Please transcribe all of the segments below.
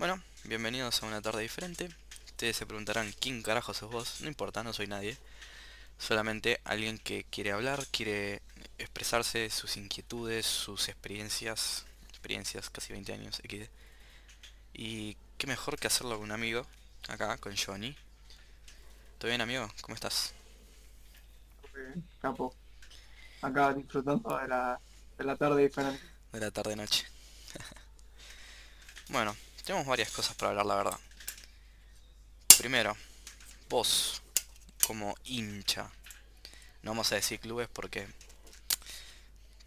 Bueno, bienvenidos a una tarde diferente. Ustedes se preguntarán quién carajo sos vos. No importa, no soy nadie. Solamente alguien que quiere hablar, quiere expresarse sus inquietudes, sus experiencias. Experiencias, casi 20 años, XD. Y qué mejor que hacerlo con un amigo, acá, con Johnny. ¿Todo bien, amigo? ¿Cómo estás? Bien, capo. Acá disfrutando de la, de la tarde diferente. De la tarde-noche. bueno, tenemos varias cosas para hablar, la verdad. Primero, vos, como hincha. No vamos a decir clubes porque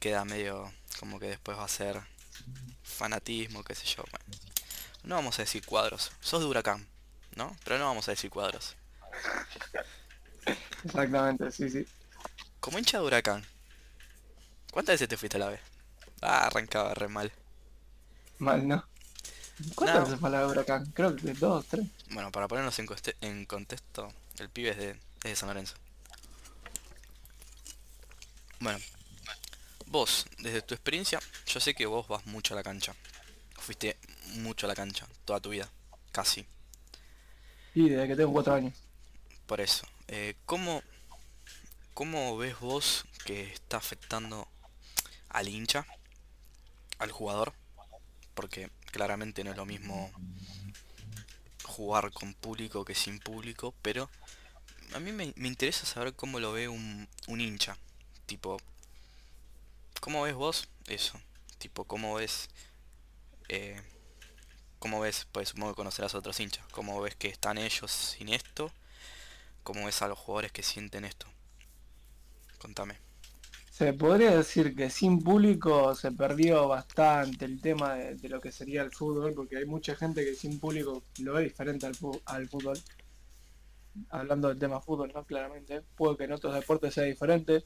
queda medio como que después va a ser fanatismo, qué sé yo. Bueno, no vamos a decir cuadros. Sos de huracán, ¿no? Pero no vamos a decir cuadros. Exactamente, sí, sí. Como hincha de huracán. ¿Cuántas veces te fuiste a la vez? Ah, arrancaba re mal. Mal, ¿no? ¿Cuántas No. la huracán? Creo que dos, tres. Bueno, para ponernos en, en contexto, el pibe es de, es de San Lorenzo. Bueno, vos, desde tu experiencia, yo sé que vos vas mucho a la cancha. Fuiste mucho a la cancha, toda tu vida, casi. Y desde que tengo cuatro años. Por eso, eh, ¿cómo, ¿cómo ves vos que está afectando al hincha, al jugador? Porque claramente no es lo mismo jugar con público que sin público, pero a mí me, interesa saber cómo lo ve un, un hincha. Tipo, ¿cómo ves vos eso? Tipo, ¿cómo ves... eh, ¿Cómo ves? Pues supongo que conocerás a otros hinchas. ¿Cómo ves que están ellos sin esto? ¿Cómo ves a los jugadores que sienten esto? Contame. Se podría decir que sin público se perdió bastante el tema de, lo que sería el fútbol, porque hay mucha gente que sin público lo ve diferente al, al fútbol. Hablando del tema fútbol, ¿no? Claramente. Puede que en otros deportes sea diferente,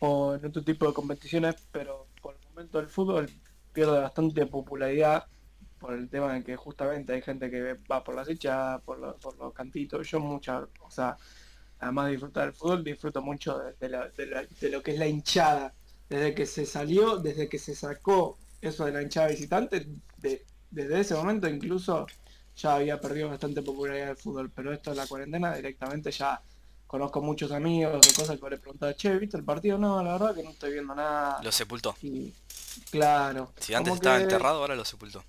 o en otro tipo de competiciones, pero por el momento el fútbol pierde bastante popularidad por el tema de que justamente hay gente que va por las hinchas, por, los- por los cantitos. Yo mucha, o sea, además de disfrutar del fútbol, disfruto mucho de, de la- de la- de lo que es la hinchada. Desde que se salió, desde que se sacó eso de la hinchada visitante, de- desde ese momento incluso ya había perdido bastante popularidad el fútbol, pero esto de la cuarentena directamente ya conozco muchos amigos de cosas que le preguntaba, che, ¿viste el partido? No, la verdad que no estoy viendo nada. Lo sepultó. Y claro, Si antes estaba que enterrado, ahora lo sepultó.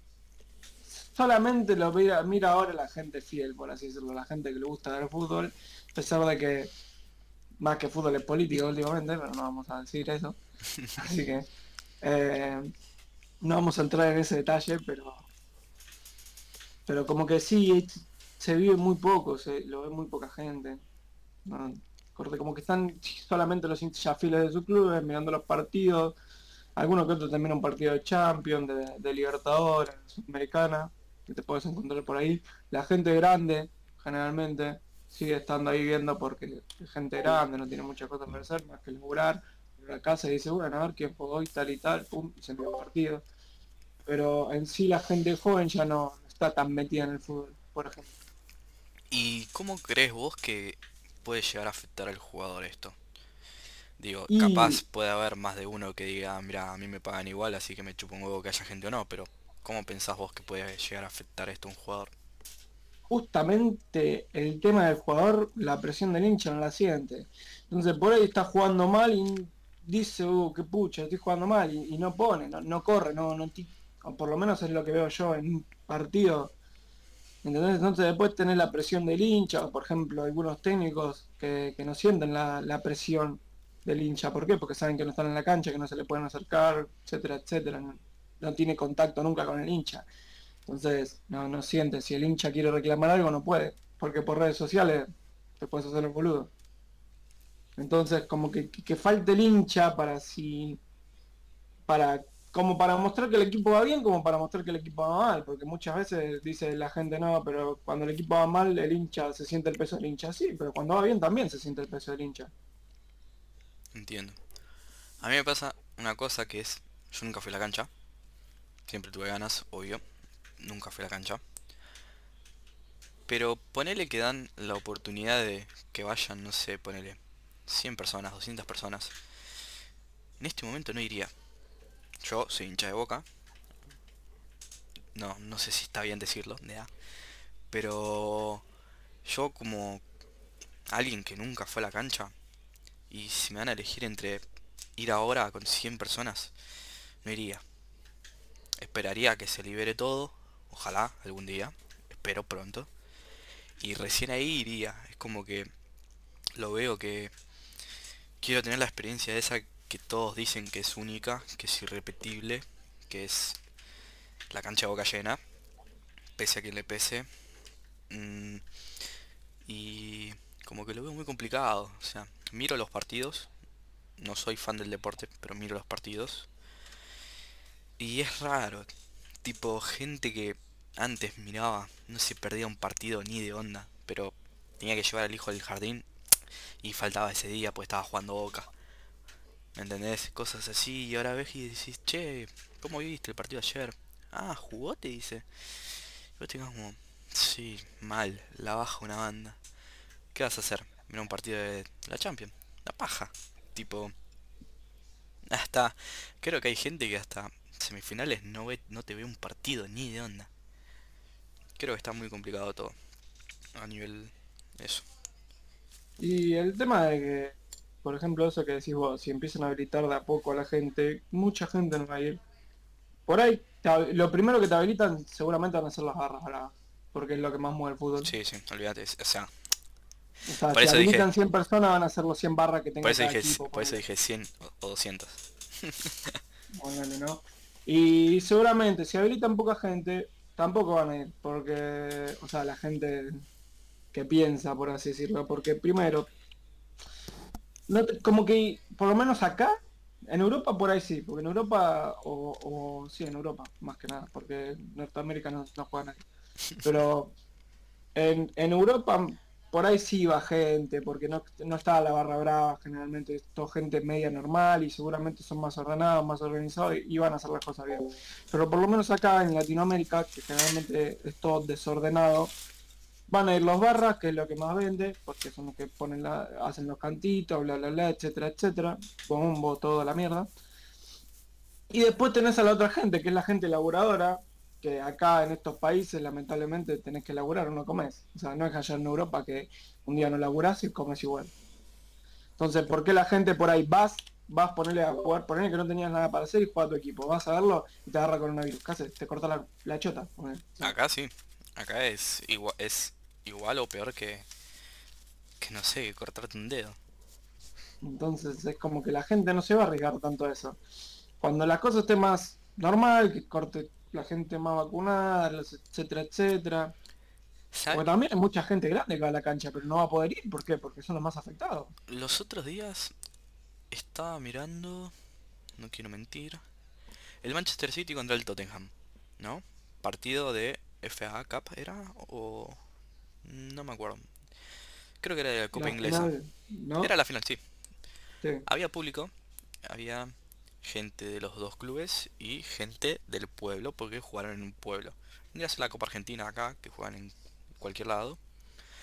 Solamente lo mira, mira ahora la gente fiel, por así decirlo, la gente que le gusta ver fútbol, a pesar de que más que fútbol es político últimamente, pero no vamos a decir eso. Así que eh, no vamos a entrar en ese detalle, pero pero como que sí, se vive muy poco, se lo ve muy poca gente. ¿no? Como que están solamente los hinchas fieles de su club, mirando los partidos, algunos que otros también un partido de Champions, de, de Libertadores, Sudamericana, que te puedes encontrar por ahí. La gente grande, generalmente, sigue estando ahí viendo porque es gente grande, no tiene muchas cosas para hacer, más que laburar. En la casa y dice, bueno, a ver quién jugó hoy, tal y tal, pum, y se envió el partido. Pero en sí la gente joven ya no está tan metida en el fútbol, por ejemplo. ¿Y cómo crees vos que puede llegar a afectar al jugador esto? Digo, Y- capaz puede haber más de uno que diga, mira, a mí me pagan igual, así que me chupo un huevo que haya gente o no, pero ¿cómo pensás vos que puede llegar a afectar esto a un jugador? justamente el tema del jugador, la presión del hincha no la siente. Entonces por ahí está jugando mal y dice, uh, qué pucha, estoy jugando mal y, no pone, no, corre, no, no o por lo menos es lo que veo yo en un partido. ¿Entendés? Entonces después tenés la presión del hincha, por ejemplo algunos técnicos que, que no sienten la, la presión del hincha. ¿Por qué? Porque saben que no están en la cancha, que no se le pueden acercar, etcétera, etcétera. No, tiene contacto nunca con el hincha. Entonces, no, no siente, si el hincha quiere reclamar algo, no puede, porque por redes sociales te puedes hacer el boludo. Entonces, como que, que, que falte el hincha para si, para, como para mostrar que el equipo va bien, como para mostrar que el equipo va mal, porque muchas veces dice la gente, no, pero cuando el equipo va mal, el hincha se siente el peso del hincha, sí, pero cuando va bien también se siente el peso del hincha. Entiendo. A mí me pasa una cosa que es, yo nunca fui a la cancha, siempre tuve ganas, obvio, nunca fui a la cancha. Pero ponele que dan la oportunidad de que vayan, no sé, ponele 100 personas, 200 personas. En este momento no iría. Yo soy hincha de Boca. No, no sé si está bien decirlo, ya. Pero yo como alguien que nunca fue a la cancha, y si me van a elegir entre ir ahora con 100 personas, no iría. Esperaría que se libere todo, ojalá algún día, espero pronto. Y recién ahí iría. Es como que lo veo que quiero tener la experiencia esa que todos dicen que es única, que es irrepetible, que es la cancha boca llena, pese a quien le pese. Mm, y como que lo veo muy complicado. O sea, miro los partidos. No soy fan del deporte, pero miro los partidos. Y es raro. Tipo, gente que antes miraba, no se perdía un partido ni de onda. Pero tenía que llevar al hijo del jardín. Y faltaba ese día, pues estaba jugando boca. ¿Me entendés? Cosas así. Y ahora ves y decís, che, ¿cómo viste el partido ayer? Ah, jugó, te dice. Yo tengo como, sí, mal, la baja una banda. ¿Qué vas a hacer? Mira un partido de la Champions. La paja. Tipo. Hasta. Creo que hay gente que hasta semifinales no ve, no te ve un partido ni de onda. Creo que está muy complicado todo. A nivel. Eso. Y el tema de que, por ejemplo, eso que decís vos, si empiezan a habilitar de a poco a la gente, mucha gente no va a ir. Por ahí, lo primero que te habilitan seguramente van a ser las barras, ¿verdad? Porque es lo que más mueve el fútbol. Sí, sí, olvídate. O sea, o sea, si habilitan 100 personas van a ser los 100 barras que tengan por eso dije, por eso dije 100 o 200. bueno, ¿no? Y seguramente si habilitan poca gente, tampoco van a ir, porque, o sea, la gente que piensa, por así decirlo, porque primero, no como que, por lo menos acá, en Europa por ahí sí, porque en Europa, o, o sí, en Europa, más que nada, porque Norteamérica no, no juega nadie. Pero en, en Europa por ahí sí iba gente, porque no, no estaba la barra brava, generalmente es todo gente media normal y seguramente son más ordenados, más organizados y iban a hacer las cosas bien. Pero por lo menos acá en Latinoamérica, que generalmente es todo desordenado, van a ir los barras, que es lo que más vende, porque son los que ponen la, hacen los cantitos, bla bla bla, etcétera, etcétera, bombo, toda la mierda. Y después tenés a la otra gente, que es la gente laburadora, que acá en estos países lamentablemente tenés que laburar o no comes. O sea, no es allá en Europa que un día no laburás y comes igual. Entonces, ¿por qué la gente por ahí vas, vas a ponerle a jugar, ponerle que no tenías nada para hacer y juega a tu equipo? Vas a verlo y te agarra con una virus. ¿Qué Te corta la, la chota. Acá sí. Acá es igual, es igual o peor que, que no sé, cortarte un dedo. Entonces es como que la gente no se va a arriesgar tanto a eso. Cuando la cosa esté más normal, que corte la gente más vacunada, etcétera, etcétera. Porque también hay mucha gente grande que va a la cancha, pero no va a poder ir. ¿Por qué? Porque son los más afectados. Los otros días estaba mirando, no quiero mentir, el Manchester City contra el Tottenham, ¿no? Partido de FA Cup era o no me acuerdo. Creo que era de la Copa Inglesa. Era la final, sí. Había público, había gente de los dos clubes y gente del pueblo, porque jugaron en un pueblo. Vendría a ser la Copa Argentina acá, que juegan en cualquier lado.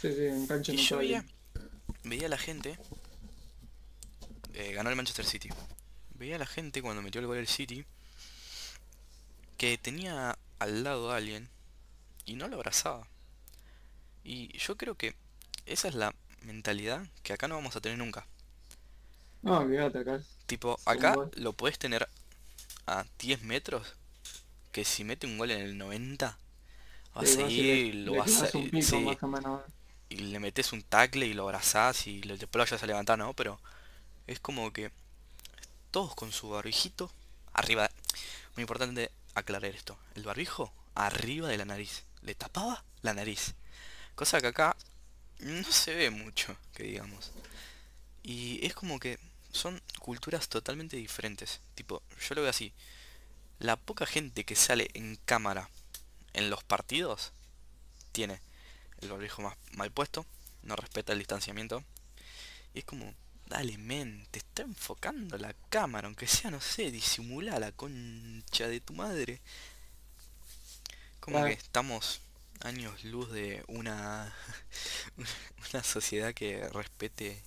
Sí, sí, en cancha y yo veía, veía a la gente, eh, ganó el Manchester City. Veía a la gente cuando metió el gol el City, que tenía al lado a alguien y no lo abrazaba. Y yo creo que esa es la mentalidad que acá no vamos a tener nunca. No, olvídate acá. Tipo, acá lo puedes tener a 10 metros. Que si mete un gol en el 90, va a seguir, lo vas a. y le metes un tackle y lo abrazás y después lo vayas a levantar, ¿no? Pero es como que todos con su barbijito arriba. Muy importante aclarar esto. El barbijo arriba de la nariz. Le tapaba la nariz. Cosa que acá no se ve mucho, que digamos. Y es como que son culturas totalmente diferentes. Tipo, yo lo veo así. La poca gente que sale en cámara en los partidos tiene el barbijo más mal puesto, no respeta el distanciamiento. Y es como, dale men, te está enfocando la cámara, aunque sea, no sé, disimula la concha de tu madre. Como que estamos años luz de una, una sociedad que respete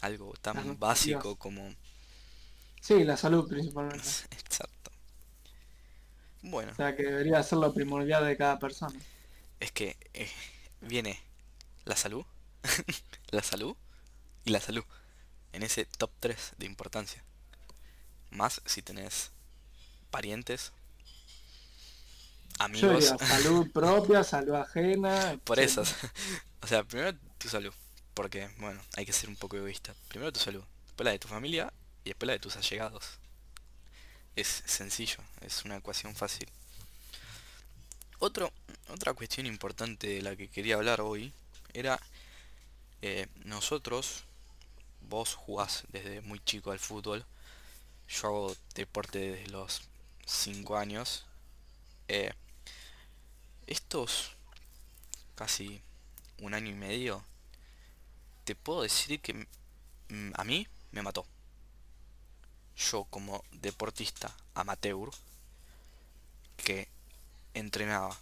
algo tan básico como... Sí, la salud principalmente. Exacto. Bueno, O sea que debería ser lo primordial de cada persona. es que eh, viene la salud, la salud y la salud en ese top 3 de importancia. Más si tenés parientes, Yo amigos, diría salud propia, salud ajena, por etcétera. esas. O sea, primero tu salud, porque, bueno, hay que ser un poco egoísta. Primero tu salud, después la de tu familia y después la de tus allegados. Es sencillo, es una ecuación fácil. Otro, otra cuestión importante de la que quería hablar hoy era eh, nosotros, vos jugás desde muy chico al fútbol, yo hago deporte desde los 5 años. eh, estos casi un año y medio, te puedo decir que a mí me mató. Yo como deportista amateur, que entrenaba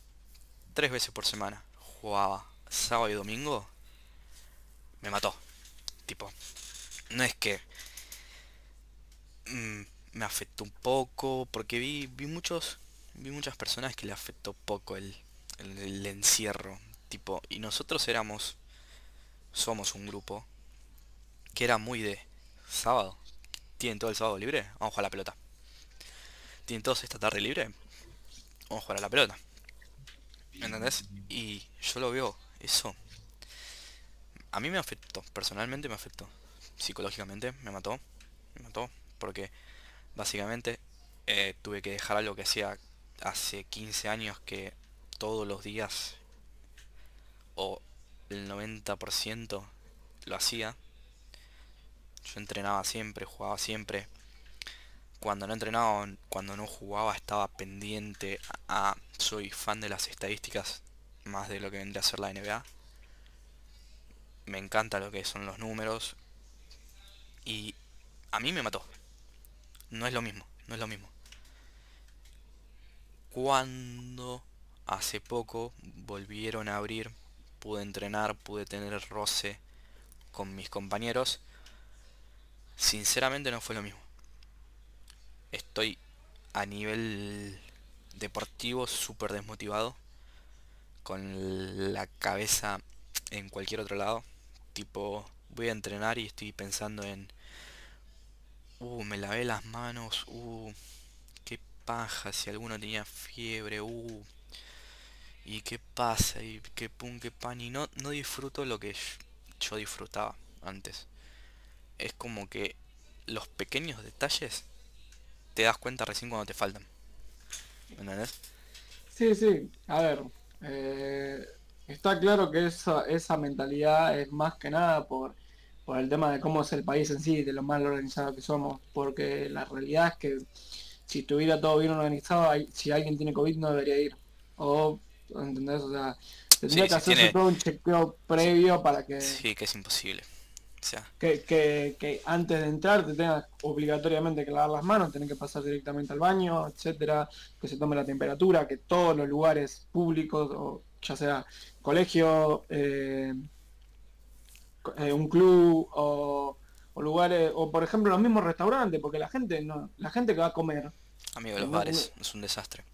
tres veces por semana, jugaba sábado y domingo, me mató. Tipo, no es que mm, me afectó un poco, porque vi, vi muchos, vi muchas personas que le afectó poco el, el encierro. Tipo, y nosotros éramos, somos un grupo que era muy de sábado. ¿Tienen todo el sábado libre? Vamos a jugar a la pelota. ¿Tienen todos esta tarde libre? Vamos a jugar a la pelota. ¿Entendés? Y yo lo veo, eso. A mí me afectó, personalmente me afectó. Psicológicamente me mató, me mató. Porque básicamente eh, tuve que dejar algo que hacía hace 15 años que todos los días o el 90% lo hacía. Yo entrenaba siempre, jugaba siempre. Cuando no entrenaba, cuando no jugaba, estaba pendiente a... Soy fan de las estadísticas más de lo que vendría a ser la NBA. Me encanta lo que son los números. Y a mí me mató. No es lo mismo, no es lo mismo. Cuando hace poco volvieron a abrir, pude entrenar, pude tener roce con mis compañeros. Sinceramente no fue lo mismo. Estoy a nivel deportivo súper desmotivado, con la cabeza en cualquier otro lado. Tipo, voy a entrenar y estoy pensando en, uh, me lavé las manos, uh, qué paja, si alguno tenía fiebre, uh, y qué pasa, y qué pum, qué pan, y no, no disfruto lo que yo disfrutaba antes. Es como que los pequeños detalles te das cuenta recién cuando te faltan. ¿Me entendés? Sí, sí, a ver, eh, está claro que esa, esa mentalidad es más que nada por, por el tema de cómo es el país en sí, de lo mal organizado que somos, porque la realidad es que si estuviera todo bien organizado, si alguien tiene COVID no debería ir. O, ¿entendés? O sea, tendría Sí, que hacerse tiene... todo un chequeo previo para que, Sí, que es imposible. O sea, que, que, que antes de entrar te tengas obligatoriamente que lavar las manos, tener que pasar directamente al baño, etcétera, que se tome la temperatura, que todos los lugares públicos, o ya sea colegio, eh, eh, un club o, o lugares, o por ejemplo los mismos restaurantes, porque la gente no, la gente que va a comer amigo los no, no, bares, es un desastre.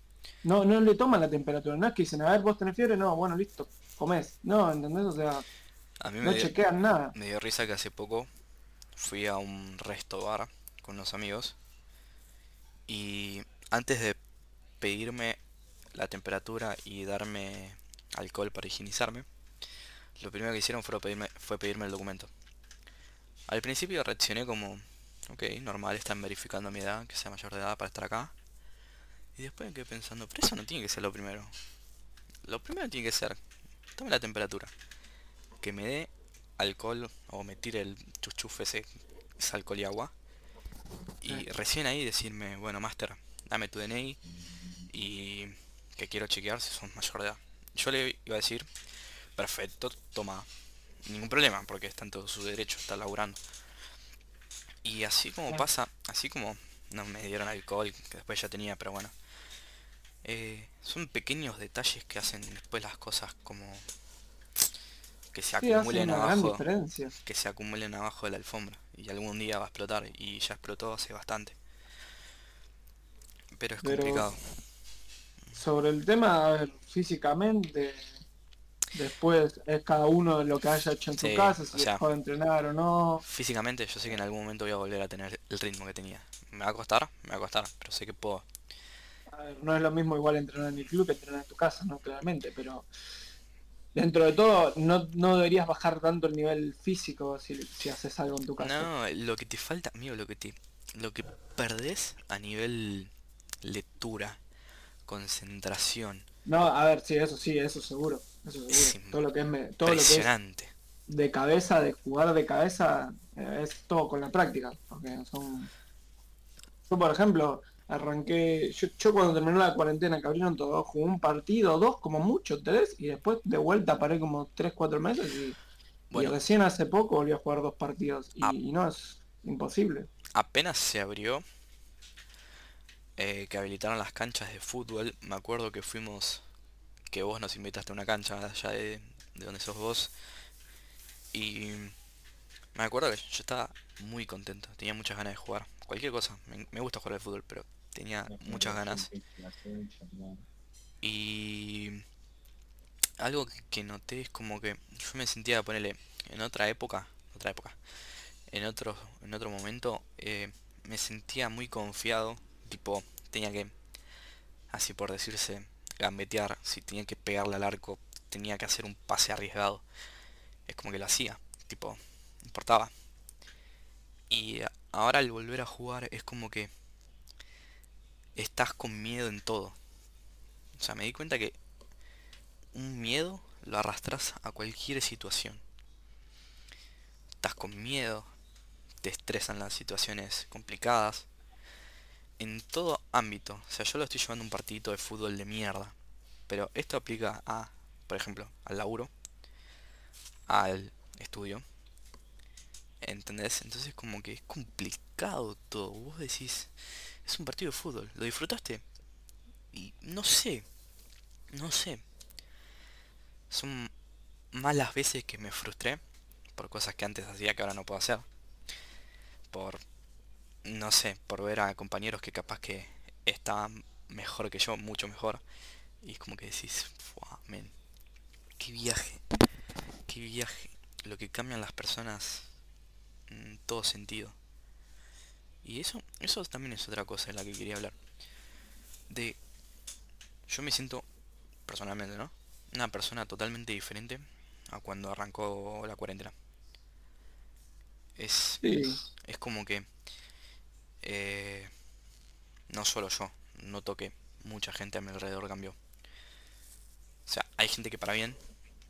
No, no le toman la temperatura, no es que dicen, a ver, vos tenés fiebre, no, bueno, listo, comés, no, ¿entendés? O sea, A mí me no dio, chequean nada. me dio risa que hace poco fui a un resto bar con unos amigos y antes de pedirme la temperatura y darme alcohol para higienizarme, lo primero que hicieron fue pedirme, fue pedirme el documento. Al principio reaccioné como, ok, normal, están verificando mi edad, que sea mayor de edad para estar acá. Y después me quedé pensando, pero eso no tiene que ser lo primero. Lo primero tiene que ser, tome la temperatura, que me dé alcohol o me tire el chuchuf ese, es alcohol y agua. Y recién ahí decirme, bueno, Master, dame tu DNI y que quiero chequear si sos mayor de edad. Yo le iba a decir, perfecto, toma, ningún problema, porque está en todo su derecho, está laburando. Y así como pasa, así como no me dieron alcohol, que después ya tenía, pero bueno. Eh, son pequeños detalles que hacen después las cosas como que se Sí, acumulen abajo, que se acumulen abajo de la alfombra y algún día va a explotar y ya explotó hace bastante. Pero es Pero complicado. sobre el tema, a ver, físicamente, después es cada uno lo que haya hecho en su Sí, casa, o si sea, dejó de entrenar o no. físicamente yo sé que en algún momento voy a volver a tener el ritmo que tenía. Me va a costar, me va a costar, pero sé que puedo. A ver, no es lo mismo igual entrenar en el club que entrenar en tu casa, ¿no? Claramente, pero dentro de todo no, no deberías bajar tanto el nivel físico si, si haces algo en tu casa. No, lo que te falta, amigo, lo que te, lo que perdés a nivel lectura, concentración, No, a ver, sí, eso sí, eso seguro, eso es seguro. Todo lo que es, me- todo lo que es de cabeza, de jugar de cabeza, eh, es todo con la práctica, porque son... Yo, por ejemplo, arranqué, yo, yo cuando terminó la cuarentena que abrieron todo, jugué un partido, dos como mucho, tres, y después de vuelta paré como tres, cuatro meses y, y recién hace poco volví a jugar dos partidos, y no, es imposible. apenas se abrió, eh, que habilitaron las canchas de fútbol, me acuerdo que fuimos, que vos nos invitaste a una cancha allá de, de donde sos vos, y me acuerdo que yo estaba muy contento, tenía muchas ganas de jugar, cualquier cosa, me, me gusta jugar al fútbol, pero tenía muchas ganas, y algo que, noté es como que yo me sentía, ponerle, en otra época, otra época, en otro, en otro momento, eh, me sentía muy confiado, tipo, tenía que, así por decirse, gambetear, si tenía que pegarle al arco, tenía que hacer un pase arriesgado, es como que lo hacía, tipo, importaba. Y ahora al volver a jugar es como que estás con miedo en todo. O sea, me di cuenta que un miedo lo arrastras a cualquier situación. Estás con miedo, te estresan las situaciones complicadas, en todo ámbito. O sea, yo lo estoy llevando un partidito de fútbol de mierda. Pero esto aplica a, por ejemplo, al laburo, al estudio. ¿Entendés? Entonces como que es complicado todo. Vos decís, es un partido de fútbol. ¿Lo disfrutaste? Y no sé, no sé. Son más las veces que me frustré por cosas que antes hacía que ahora no puedo hacer. Por, no sé, por ver a compañeros que capaz que estaban mejor que yo, mucho mejor. Y es como que decís, "Fua, men, qué viaje, qué viaje. Lo que cambian las personas en todo sentido. Y eso, eso también es otra cosa de la que quería hablar. De, yo me siento, personalmente, ¿no? Una persona totalmente diferente a cuando arrancó la cuarentena. Es, Sí, es como que, eh, no solo yo, noto que mucha gente a mi alrededor cambió. O sea, hay gente que para bien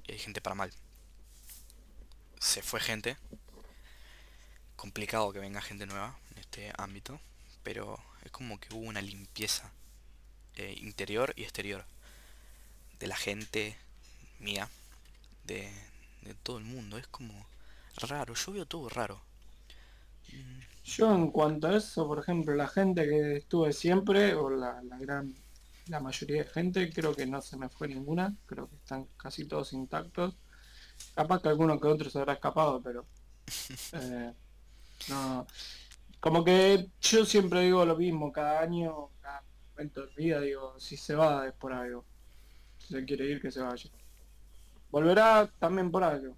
y hay gente para mal. Se fue gente, complicado que venga gente nueva en este ámbito, pero es como que hubo una limpieza eh, interior y exterior de la gente mía, de, de todo el mundo. Es como raro, yo veo todo raro. Yo en cuanto a eso, por ejemplo, la gente que estuve siempre, o la, la gran, la mayoría de gente, creo que no se me fue ninguna, creo que están casi todos intactos. Capaz que alguno que otro se habrá escapado, pero eh, no. Como que yo siempre digo lo mismo, cada año, cada momento de vida, digo, si se va es por algo. Si se quiere ir, que se vaya. Volverá también por algo.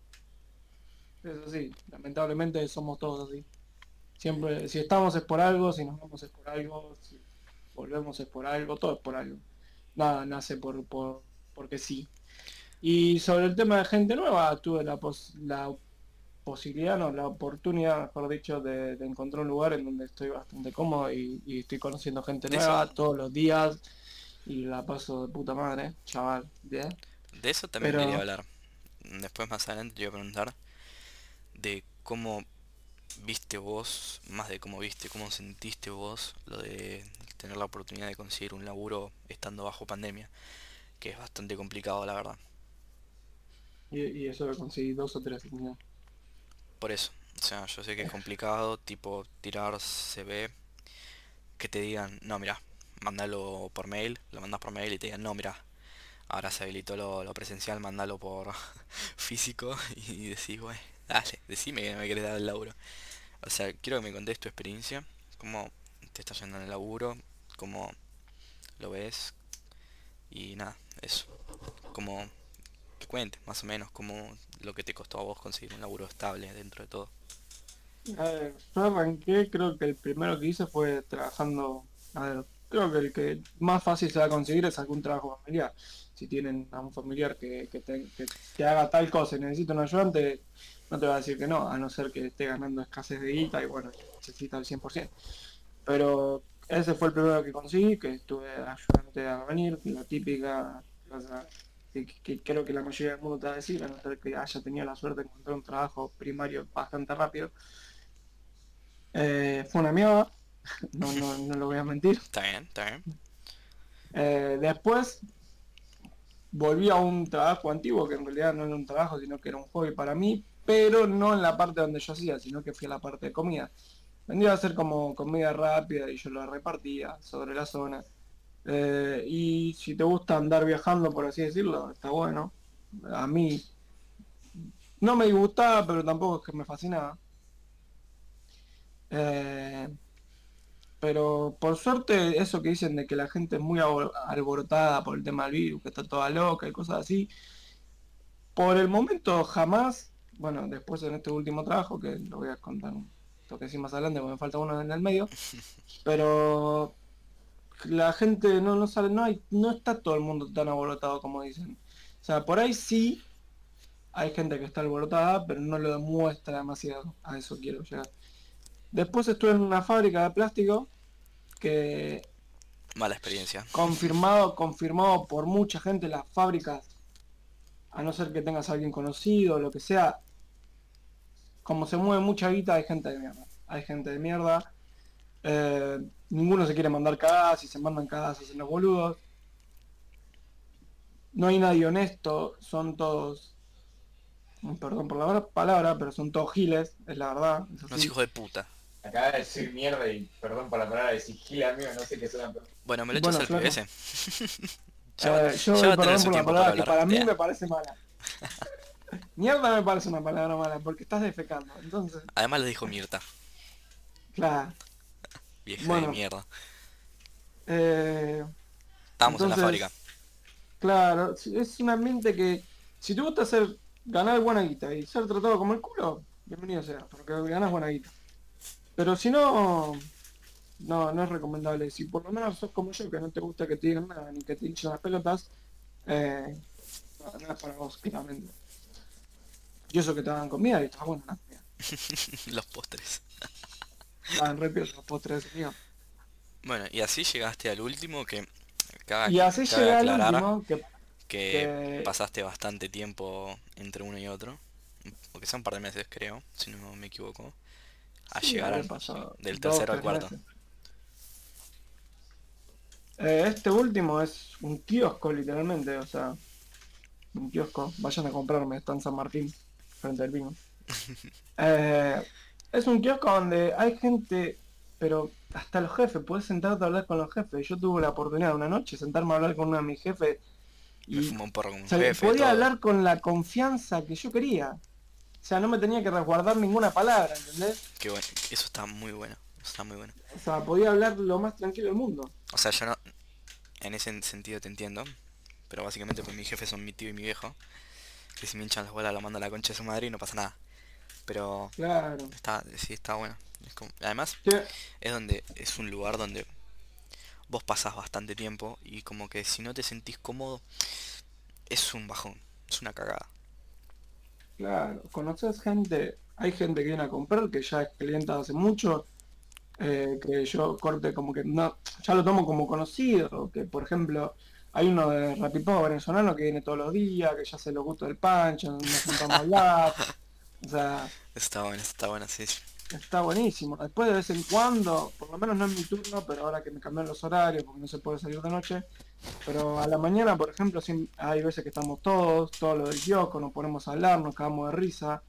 Es así, lamentablemente somos todos así. Siempre, si estamos es por algo, si nos vamos es por algo, si volvemos es por algo, todo es por algo. Nada nace por, por porque sí. Y sobre el tema de gente nueva, tuve la, pos- la posibilidad, no, la oportunidad, mejor dicho, de, de encontrar un lugar en donde estoy bastante cómodo y, y estoy conociendo gente De eso, nueva todos los días y la paso de puta madre, chaval, ¿bien? de eso también quería hablar. Después más adelante te iba a preguntar de cómo viste vos, más de cómo viste, cómo sentiste vos lo de tener la oportunidad de conseguir un laburo estando bajo pandemia, que es bastante complicado la verdad. y, y eso lo conseguí dos o tres. ¿no? Eso, o sea, yo sé que es complicado, tipo tirar CV, que te digan, no, mira, mándalo por mail, lo mandas por mail y te digan, no, mira, ahora se habilitó lo, lo presencial, mándalo por físico y decís, bueno, dale, decime que no me querés dar el laburo. O sea, quiero que me contés tu experiencia, cómo te está yendo en el laburo, cómo lo ves, Y nada, eso. Como que cuente, más o menos, como lo que te costó a vos conseguir un laburo estable dentro de todo. A ver, yo arranqué, creo que el primero que hice fue trabajando, a ver, creo que el que más fácil se va a conseguir es algún trabajo familiar. Si tienen a un familiar que, que, haga tal cosa y necesita un ayudante, no te va a decir que no, a no ser que esté ganando escasez de guita y bueno, necesita el 100%. Pero ese fue el primero que conseguí, que estuve ayudante a venir, la típica, que, que creo que la mayoría del mundo te va a decir, a no ser que haya tenido la suerte de encontrar un trabajo primario bastante rápido. Eh, fue una mierda, no, no, no lo voy a mentir. Está bien, está bien. Eh, después volví a un trabajo antiguo, que en realidad no era un trabajo, sino que era un hobby para mí, pero no en la parte donde yo hacía, sino que fui a la parte de comida. Vendría a ser como comida rápida y yo lo repartía sobre la zona. Eh, y si te gusta andar viajando, por así decirlo, está bueno. A mí no me disgustaba, pero tampoco es que me fascinaba. Eh, pero por suerte, eso que dicen de que la gente es muy alborotada por el tema del virus, que está toda loca y cosas así, por el momento jamás, bueno, después en este último trabajo, que lo voy a contar un toque así más adelante, porque me falta uno en el medio, pero la gente no, no sale, no hay, no está todo el mundo tan alborotado como dicen. O sea, por ahí sí hay gente que está alborotada, pero no lo demuestra demasiado. A eso quiero llegar. Después estuve en una fábrica de plástico que Mala experiencia. confirmado, confirmado por mucha gente las fábricas, a no ser que tengas a alguien conocido lo que sea, como se mueve mucha guita, hay gente de mierda. Hay gente de mierda. eh, ninguno se quiere mandar cagadas, si se mandan cagadas hacen los boludos. No hay nadie honesto, son todos, perdón por la palabra, pero son todos giles, es la verdad. es Unos así. hijos de puta. Acaba de decir mierda y perdón por la palabra de sigila, amigo, no sé qué suena, pero... Bueno, me lo Bueno, echas al. PBS. Ya va- Eh, yo ya perdón por la palabra para que para mí me parece mala. Mierda me parece una palabra mala porque estás defecando. Entonces, Además lo dijo Mirta. claro. Vieja Bueno. de mierda. eh, Estábamos en la fábrica. claro, es un ambiente que si te gusta hacer ganar buena guita y ser tratado como el culo, bienvenido sea, porque ganas buena guita. Pero si no, no, no es recomendable. Si por lo menos sos como yo, que no te gusta que te digan nada ni que te hinchen las pelotas, eh, no, no es para vos, claramente. Y eso que te daban comida y buena la comida. Los postres. Ese tío. Bueno, y así llegaste al último que... Cabe, Y así llegué al último, que, que que- pasaste bastante tiempo entre uno y otro. Porque son un par de meses, creo, si no me equivoco. A sí, llegar al- del tercero al cuarto. Eh, este último es un kiosco literalmente, o sea, un kiosco. Vayan a comprarme, está en San Martín, frente al vino. Eh, es un kiosco donde hay gente, pero hasta los jefes, puedes sentarte a hablar con los jefes. Yo tuve la oportunidad una noche de sentarme a hablar con uno de mis jefes y un porro con un o sea, jefe, podía todo. hablar con la confianza que yo quería. O sea, no me tenía que resguardar ninguna palabra, ¿entendés? Qué bueno. Eso está muy bueno. Eso está muy bueno. O sea, podía hablar lo más tranquilo del mundo. O sea, yo no... En ese sentido te entiendo. Pero básicamente pues mis jefes son mi tío y mi viejo. Que si me hinchan las bolas la mando a la concha de su madre y no pasa nada. Pero Claro. está, sí, está bueno. Es como- además, Sí, es donde es un lugar donde vos pasás bastante tiempo y como que si no te sentís cómodo es un bajón, es una cagada. Claro, conoces gente, hay gente que viene a comprar que ya es clienta hace mucho, eh, que yo corte como que no, ya lo tomo como conocido, que por ejemplo hay uno de Rapipó venezolano que viene todos los días, que ya se lo gusta del pancho, nos juntamos a hablar, o sea, Está bueno, está bueno, sí. está buenísimo. Después de vez en cuando, por lo menos no es mi turno, pero ahora que me cambiaron los horarios porque no se puede salir de noche, pero a la mañana, por ejemplo, sí, hay veces que estamos todos, todos los del kiosco, nos ponemos a hablar, nos cagamos de risa,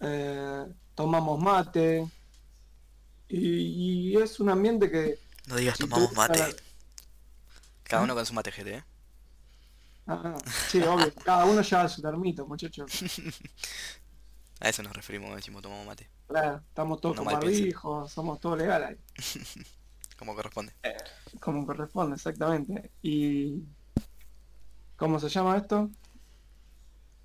eh, tomamos mate, y, y es un ambiente que... No digas si tomamos mate. la- Cada ¿Ah? uno con su mate GT, ¿eh? Ah, sí, obvio, cada uno lleva su termito, muchachos. A eso nos referimos cuando decimos tomamos mate. Claro, estamos todos No con barbijos, somos todos legales como corresponde. como corresponde, exactamente. Y... ¿Cómo se llama esto?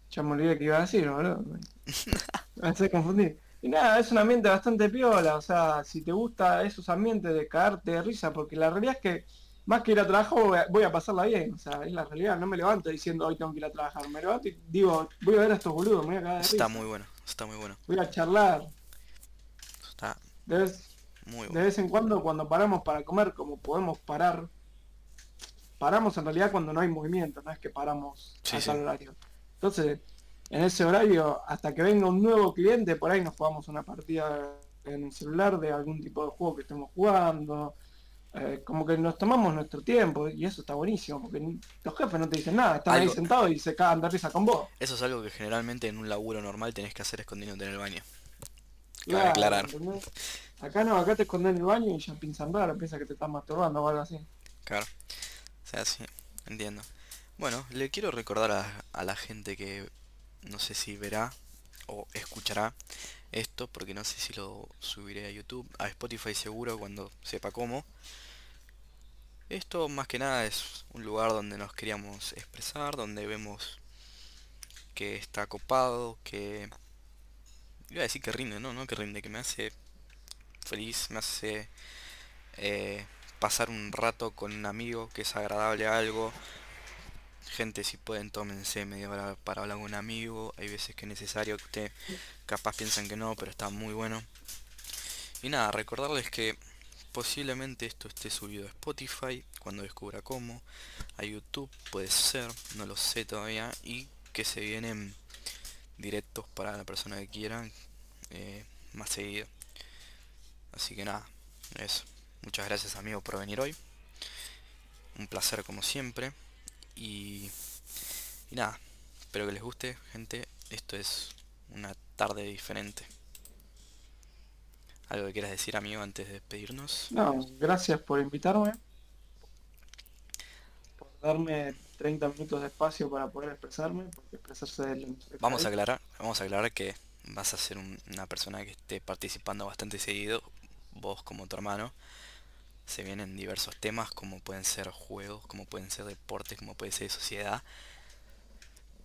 Ya me olvidé que iba a decir, boludo. Me hace confundir. Y nada, es un ambiente bastante piola, o sea, si te gusta esos ambientes de caerte de risa, porque la realidad es que más que ir a trabajar voy a, pasarla bien, o sea, es la realidad, no me levanto diciendo hoy tengo que ir a trabajar, me levanto y digo, voy a ver a estos boludos, me voy a cagar de Está risa, muy bueno, está muy bueno. voy a charlar, Está de vez, muy de bueno. vez en cuando cuando paramos para comer, como podemos parar, paramos en realidad cuando no hay movimiento, no es que paramos Sí, a sí. horario. Entonces, en ese horario, hasta que venga un nuevo cliente, por ahí nos jugamos una partida en el celular de algún tipo de juego que estemos jugando. Eh, como que nos tomamos nuestro tiempo y eso está buenísimo, porque los jefes no te dicen nada, están Algo- ahí sentados y se cagan de risa con vos. Eso es algo que generalmente en un laburo normal tenés que hacer escondiéndote en el baño. Claro, aclarar. ¿entendés? Acá no, acá te escondes en el baño y ya piensan raro, piensa que te estás masturbando o algo así. Claro. O sea, sí, entiendo. Bueno, le quiero recordar a, a la gente que no sé si verá o escuchará esto, porque no sé si lo subiré a YouTube, a Spotify seguro cuando sepa cómo. Esto más que nada es un lugar donde nos queríamos expresar, donde vemos que está copado, que... Iba a decir que rinde, no, no que rinde, que me hace feliz, me hace eh, pasar un rato con un amigo, que es agradable algo. Gente, si pueden, tómense media hora para hablar con un amigo. Hay veces que es necesario que usted capaz piensan que no, pero está muy bueno. Y nada, recordarles que posiblemente esto esté subido a Spotify cuando descubra cómo, a YouTube puede ser, no lo sé todavía, y que se vienen directos para la persona que quiera eh, más seguido. Así que nada, eso. Muchas gracias amigo por venir hoy. Un placer como siempre. Y, y nada, espero que les guste, gente. Esto es una tarde diferente. ¿Algo que quieras decir, amigo, antes de despedirnos? No, gracias por invitarme, por darme 30 minutos de espacio para poder expresarme, porque expresarse lo Vamos a aclarar, vamos a aclarar que vas a ser un- una persona que esté participando bastante seguido, vos como tu hermano. Se vienen diversos temas como pueden ser juegos, como pueden ser deportes, como puede ser sociedad.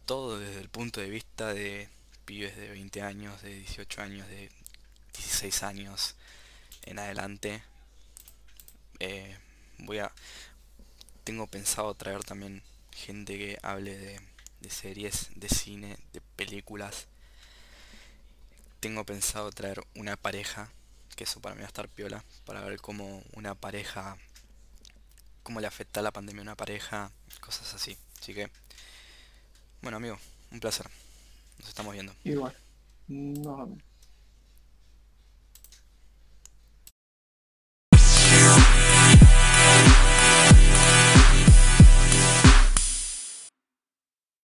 Todo desde el punto de vista de pibes de 20 años, de 18 años, de 16 años en adelante. Eh, voy a... Tengo pensado traer también gente que hable de, de series, de cine, de películas. Tengo pensado traer una pareja, que eso para mí va a estar piola, para ver cómo una pareja, cómo le afecta la pandemia a una pareja, cosas así. Así que, bueno amigo, un placer. Nos estamos viendo. Igual. No,